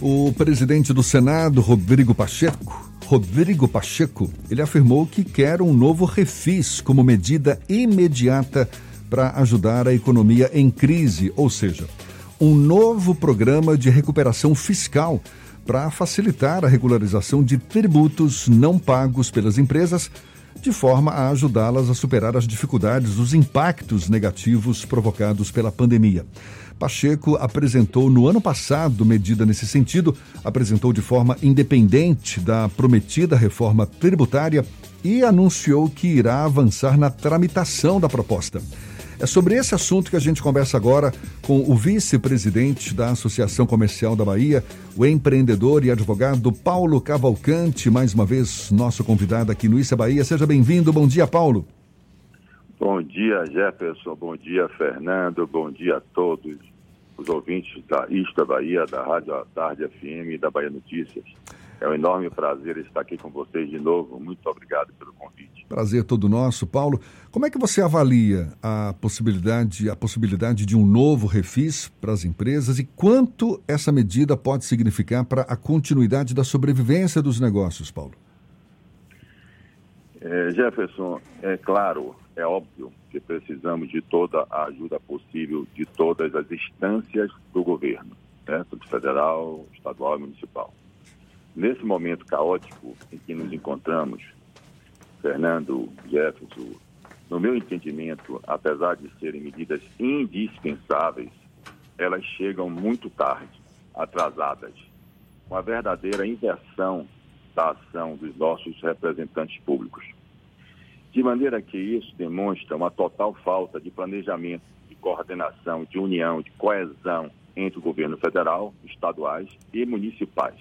O presidente do Senado, Rodrigo Pacheco, Rodrigo Pacheco, ele afirmou que quer um novo refis como medida imediata para ajudar a economia em crise, ou seja, um novo programa de recuperação fiscal para facilitar a regularização de tributos não pagos pelas empresas, de forma a ajudá-las a superar as dificuldades, os impactos negativos provocados pela pandemia. Pacheco apresentou no ano passado medida nesse sentido, apresentou de forma independente da prometida reforma tributária e anunciou que irá avançar na tramitação da proposta. É sobre esse assunto que a gente conversa agora com o vice-presidente da Associação Comercial da Bahia, o empreendedor e advogado Paulo Cavalcante, mais uma vez nosso convidado aqui no Issa Bahia. Seja bem-vindo. Bom dia, Paulo. Bom dia, Jefferson. Bom dia, Fernando. Bom dia a todos os ouvintes da Ista Bahia, da Rádio Tarde FM e da Bahia Notícias. É um enorme prazer estar aqui com vocês de novo. Muito obrigado pelo convite. Prazer todo nosso, Paulo. Como é que você avalia a possibilidade, a possibilidade de um novo refis para as empresas e quanto essa medida pode significar para a continuidade da sobrevivência dos negócios, Paulo? É, Jefferson, é claro, é óbvio que precisamos de toda a ajuda possível de todas as instâncias do governo, né, federal, estadual e municipal. Nesse momento caótico em que nos encontramos, Fernando, Jefferson, no meu entendimento, apesar de serem medidas indispensáveis, elas chegam muito tarde, atrasadas, com a verdadeira inversão da ação dos nossos representantes públicos. De maneira que isso demonstra uma total falta de planejamento, de coordenação, de união, de coesão entre o governo federal, estaduais e municipais.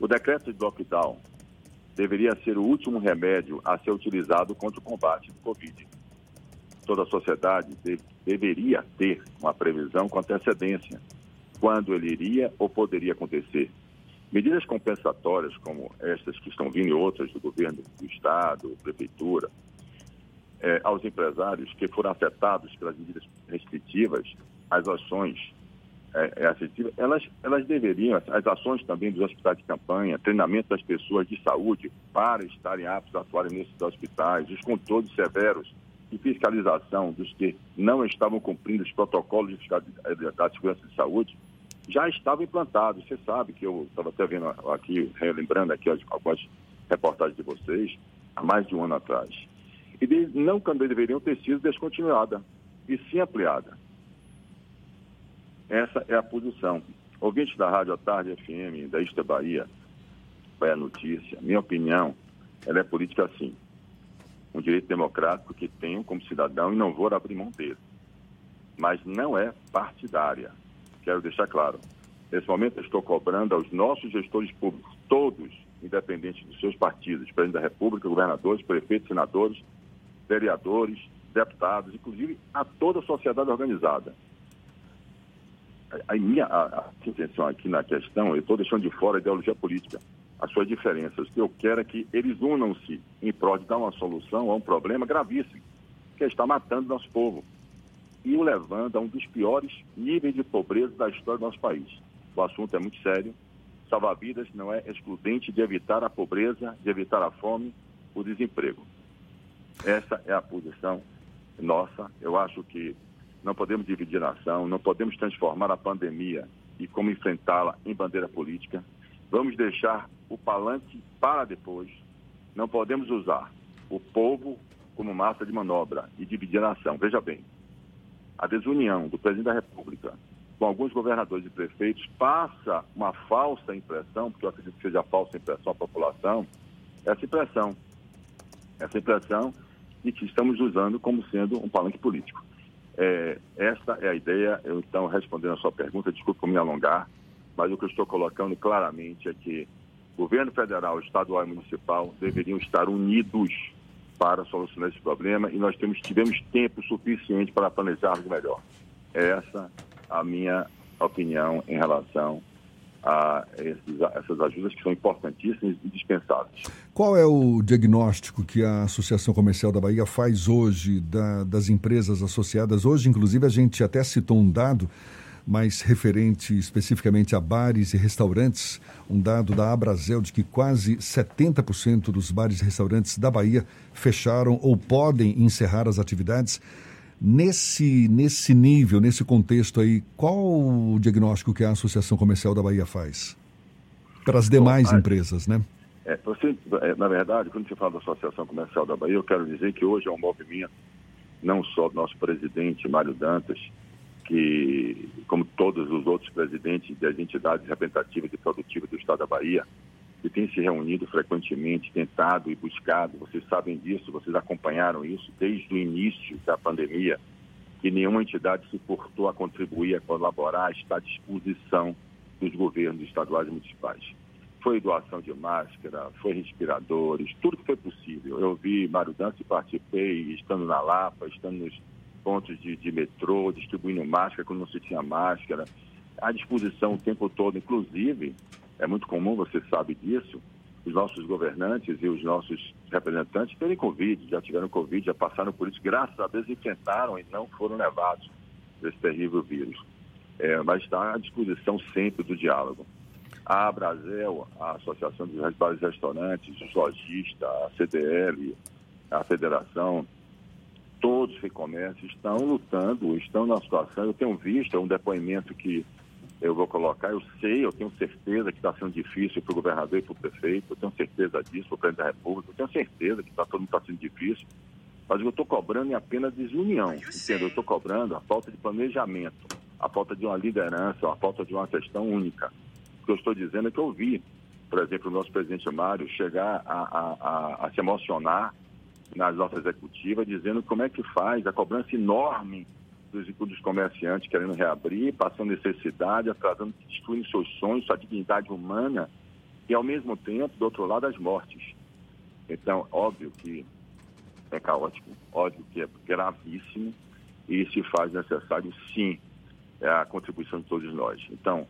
O decreto de lockdown deveria ser o último remédio a ser utilizado contra o combate do Covid. Toda a sociedade de, deveria ter uma previsão com antecedência, quando ele iria ou poderia acontecer. Medidas compensatórias, como estas que estão vindo e outras do governo do Estado, prefeitura, é, aos empresários que foram afetados pelas medidas restritivas, as ações é, é elas, elas deveriam, as ações também dos hospitais de campanha, treinamento das pessoas de saúde para estarem aptos a atuarem nesses hospitais, os controles severos e fiscalização dos que não estavam cumprindo os protocolos de da segurança de saúde, já estavam implantados. Você sabe que eu estava até vendo aqui, relembrando aqui algumas reportagens de vocês, há mais de um ano atrás. E não deveriam ter sido descontinuada, e sim ampliada. Essa é a posição. Ouvinte da Rádio à Tarde FM, da Ista Bahia, vai a notícia. Minha opinião, ela é política assim. Um direito democrático que tenho como cidadão e não vou abrir mão dele. Mas não é partidária. Quero deixar claro. Nesse momento, estou cobrando aos nossos gestores públicos, todos, independentes dos seus partidos, presidente da República, governadores, prefeitos, senadores, vereadores, deputados, inclusive a toda a sociedade organizada a minha a, a intenção aqui na questão, eu estou deixando de fora a ideologia política, as suas diferenças. O que eu quero é que eles unam-se em prol de dar uma solução a um problema gravíssimo, que está matando nosso povo e o levando a um dos piores níveis de pobreza da história do nosso país. O assunto é muito sério. Salvar vidas não é excludente de evitar a pobreza, de evitar a fome, o desemprego. Essa é a posição nossa. Eu acho que não podemos dividir a nação, não podemos transformar a pandemia e como enfrentá-la em bandeira política. Vamos deixar o palanque para depois. Não podemos usar o povo como massa de manobra e dividir a nação. Veja bem, a desunião do presidente da República com alguns governadores e prefeitos passa uma falsa impressão, porque eu acredito que seja falsa impressão à população, essa impressão, essa impressão de que estamos usando como sendo um palanque político. É, esta é a ideia. Eu, então, respondendo a sua pergunta, desculpe por me alongar, mas o que eu estou colocando claramente é que governo federal, estadual e municipal deveriam estar unidos para solucionar esse problema e nós temos, tivemos tempo suficiente para planejarmos melhor. É essa a minha opinião em relação a esses, essas ajudas que são importantíssimas e dispensáveis. Qual é o diagnóstico que a Associação Comercial da Bahia faz hoje da, das empresas associadas? Hoje, inclusive, a gente até citou um dado mas referente especificamente a bares e restaurantes, um dado da Abrazel de que quase 70% dos bares e restaurantes da Bahia fecharam ou podem encerrar as atividades. Nesse, nesse nível, nesse contexto aí, qual o diagnóstico que a Associação Comercial da Bahia faz? Para as demais Bom, empresas, né? É, você, é, na verdade, quando você fala da Associação Comercial da Bahia, eu quero dizer que hoje é um movimento, não só do nosso presidente, Mário Dantas, que, como todos os outros presidentes das entidades representativas e produtivas do Estado da Bahia, que tem se reunido frequentemente, tentado e buscado, vocês sabem disso, vocês acompanharam isso desde o início da pandemia, que nenhuma entidade se portou a contribuir, a colaborar, está à disposição dos governos estaduais e municipais. Foi doação de máscara, foi respiradores, tudo que foi possível. Eu vi Mário e participei, estando na Lapa, estando nos pontos de, de metrô, distribuindo máscara quando não se tinha máscara, à disposição o tempo todo, inclusive, é muito comum, você sabe disso, os nossos governantes e os nossos representantes terem Covid, já tiveram Covid, já passaram por isso, graças a Deus enfrentaram e não foram levados desse terrível vírus. É, mas está à disposição sempre do diálogo. A Abrazel, a Associação dos Bares e Restaurantes, os lojistas, a CDL, a Federação, todos que comércio estão lutando, estão na situação. Eu tenho visto é um depoimento que eu vou colocar, eu sei, eu tenho certeza que está sendo difícil para o governador e para o prefeito, eu tenho certeza disso, para o presidente da República, eu tenho certeza que tá, todo mundo está sendo difícil, mas eu estou cobrando é apenas desunião, entendeu? Eu estou cobrando a falta de planejamento, a falta de uma liderança, a falta de uma questão única. O que eu estou dizendo é que eu vi, por exemplo, o nosso presidente Mário chegar a, a, a, a se emocionar nas nossas executivas, dizendo como é que faz a cobrança enorme dos, dos comerciantes querendo reabrir, passando necessidade, atrasando, destruindo seus sonhos, sua dignidade humana, e ao mesmo tempo, do outro lado, as mortes. Então, óbvio que é caótico, óbvio que é gravíssimo, e se faz necessário, sim, a contribuição de todos nós. Então,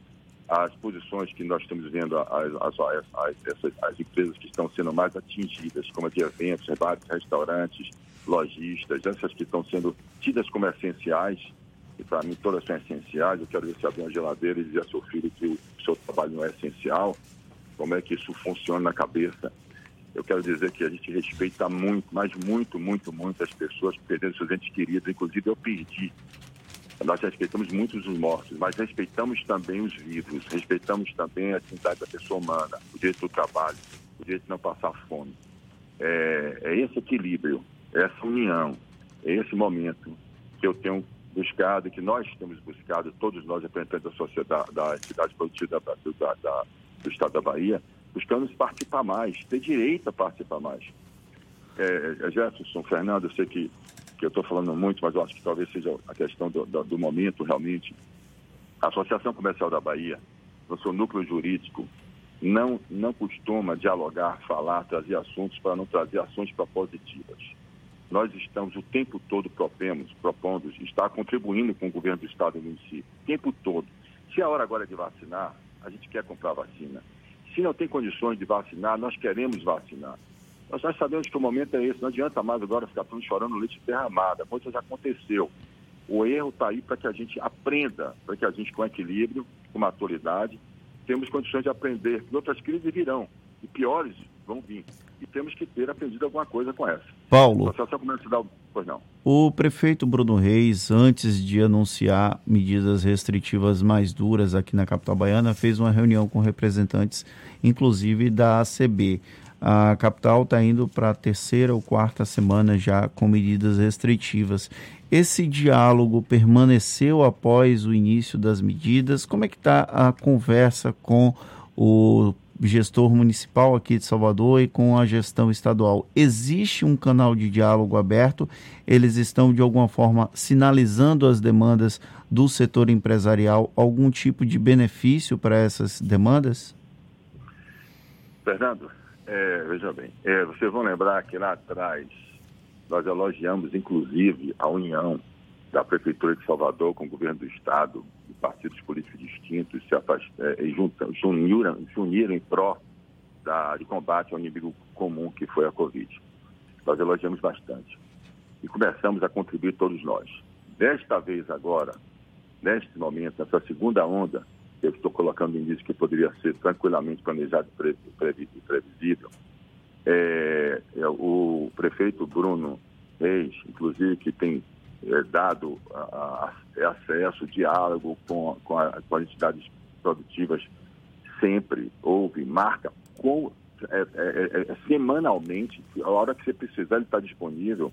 as posições que nós estamos vendo, as, as, as, as, empresas que estão sendo mais atingidas, como a de eventos, bares, restaurantes, lojistas, essas que estão sendo tidas como essenciais, e para mim todas são essenciais, eu quero ver se abrir uma geladeira e dizer ao seu filho que o seu trabalho não é essencial, como é que isso funciona na cabeça. Eu quero dizer que a gente respeita muito, mas muito, muito, muito as pessoas perderam seus entes queridos, inclusive eu perdi nós respeitamos muito os mortos, mas respeitamos também os vivos, respeitamos também a dignidade da pessoa humana, o direito do trabalho, o direito de não passar fome. É, é esse equilíbrio, essa união, esse momento que eu tenho buscado, que nós temos buscado, todos nós representantes da sociedade, da entidade produtiva da, da, do Estado da Bahia, buscando participar mais, ter direito a participar mais. É, é Jefferson, Fernando, eu sei que que eu estou falando muito, mas eu acho que talvez seja a questão do, do, do momento realmente. A Associação Comercial da Bahia, no seu núcleo jurídico, não, não costuma dialogar, falar, trazer assuntos para não trazer ações propositivas. Nós estamos o tempo todo propemos, propondo, está contribuindo com o governo do Estado e município, o tempo todo. Se a hora agora é de vacinar, a gente quer comprar vacina. Se não tem condições de vacinar, nós queremos vacinar. Nós já sabemos que o momento é esse, não adianta mais agora ficar tudo chorando leite derramado, a coisa já aconteceu. O erro está aí para que a gente aprenda, para que a gente, com equilíbrio, com maturidade, temos condições de aprender. Outras crises virão, e piores vão vir. E temos que ter aprendido alguma coisa com essa. Paulo. Pois não. O prefeito Bruno Reis, antes de anunciar medidas restritivas mais duras aqui na capital baiana, fez uma reunião com representantes, inclusive da ACB. A capital está indo para a terceira ou quarta semana já com medidas restritivas. Esse diálogo permaneceu após o início das medidas? Como é que está a conversa com o gestor municipal aqui de Salvador e com a gestão estadual? Existe um canal de diálogo aberto? Eles estão, de alguma forma, sinalizando as demandas do setor empresarial, algum tipo de benefício para essas demandas? Fernando, é, veja bem, é, vocês vão lembrar que lá atrás nós elogiamos, inclusive, a união da Prefeitura de Salvador com o governo do Estado, e partidos políticos distintos, se é, juntam, se, uniram, se uniram em pró da, de combate ao inimigo comum que foi a Covid. Nós elogiamos bastante. E começamos a contribuir todos nós. Desta vez agora, neste momento, nessa segunda onda, eu estou colocando indício que poderia ser tranquilamente planejado e previsível, é, é, o prefeito Bruno Reis, inclusive, que tem é, dado a, a, é acesso, diálogo com, com, a, com, as entidades produtivas, sempre houve, marca com, é, é, é, semanalmente, a hora que você precisar, ele está disponível,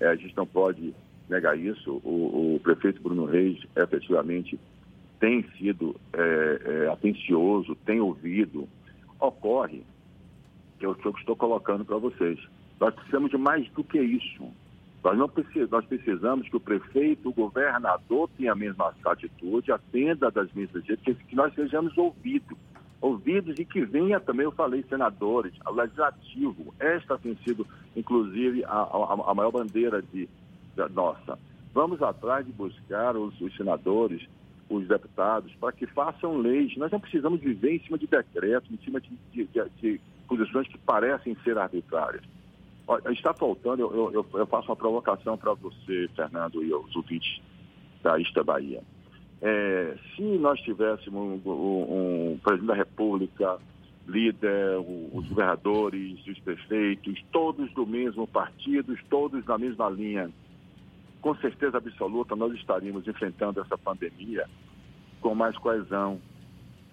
a gente não pode negar isso. O, o, prefeito Bruno Reis, efetivamente, tem sido atencioso, tem ouvido. Ocorre, que é o que eu estou colocando para vocês, nós precisamos de mais do que isso. Nós, não precisamos, nós precisamos que o prefeito, o governador tenha a mesma atitude, atenda das mesmas jeitos, que, nós sejamos ouvidos. Ouvidos e que venha também, eu falei, senadores, o legislativo. Esta tem sido, inclusive, a, a, a maior bandeira de, de, nossa. Vamos atrás de buscar os, os senadores, os deputados, para que façam leis. Nós não precisamos viver em cima de decretos, em cima de, de, de posições que parecem ser arbitrárias. Está faltando, eu, eu, eu faço uma provocação para você, Fernando, e os ouvintes da Ista Bahia. É, se nós tivéssemos um, um, um, presidente da República, líder, os governadores, os prefeitos, todos do mesmo partido, todos na mesma linha, com certeza absoluta nós estaríamos enfrentando essa pandemia com mais coesão,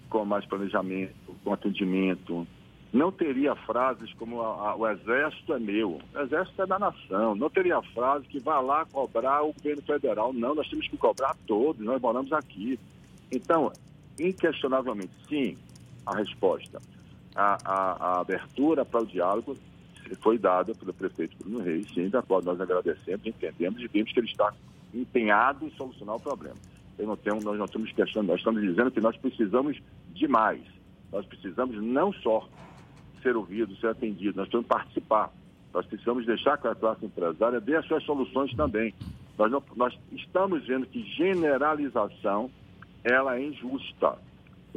com mais planejamento, com atendimento, não teria frases como a, a, o exército é meu, o exército é da nação. Não teria frase que vá lá cobrar o governo federal. Não, nós temos que cobrar todos, nós moramos aqui. Então, inquestionavelmente, sim, a resposta. A, a, a abertura para o diálogo foi dada pelo prefeito Bruno Reis, sim, da qual nós agradecemos, entendemos e vimos que ele está empenhado em solucionar o problema. Eu não tenho, nós não estamos questionando, nós estamos dizendo que nós precisamos de mais. Nós precisamos não só ser ouvido, ser atendido, nós temos que participar. Nós precisamos deixar que a classe empresária dê as suas soluções também. Nós, não, nós estamos vendo que generalização ela é injusta.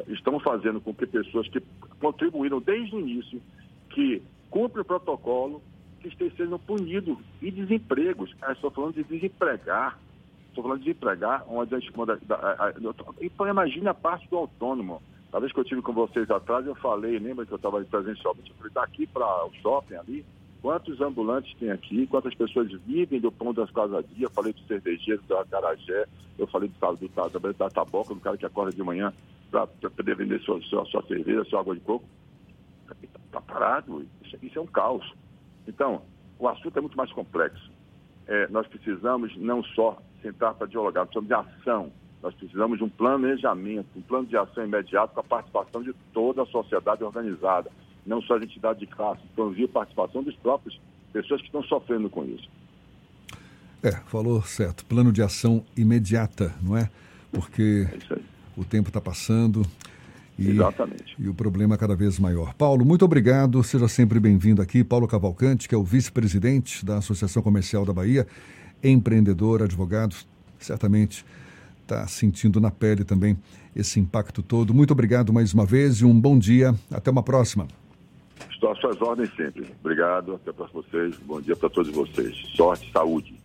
Estamos fazendo com que pessoas que contribuíram desde o início, que cumprem o protocolo, que estejam punidos. E desempregos. Eu estou falando de desempregar. Estou falando de desempregar. Onde a, a, a, então, imagine a parte do autônomo. A vez que eu tive com vocês atrás, eu falei, lembra que eu estava presencialmente? Eu falei, daqui para o shopping ali, quantos ambulantes tem aqui, quantas pessoas vivem do pão das casas dia, eu falei do cervejeiro, da Carajé, eu falei do, do, do, da, da taboca, do cara que acorda de manhã para poder vender sua, sua, sua cerveja, sua água de coco. Está tá parado, isso, isso, é um caos. Então, o assunto é muito mais complexo. É, nós precisamos não só sentar para dialogar, precisamos de ação nós precisamos de um planejamento, um plano de ação imediato com a participação de toda a sociedade organizada, não só as entidades de classe, então a participação dos próprios pessoas que estão sofrendo com isso. É, falou certo. Plano de ação imediata, não é? Porque é o tempo está passando e, Exatamente. e o problema é cada vez maior. Paulo, muito obrigado. Seja sempre bem-vindo aqui. Paulo Cavalcante, que é o vice-presidente da Associação Comercial da Bahia, empreendedor, advogado, certamente está sentindo na pele também esse impacto todo. Muito obrigado mais uma vez e um bom dia. Até uma próxima. Estou às suas ordens sempre. Obrigado. Até para vocês. Bom dia para todos vocês. Sorte, saúde.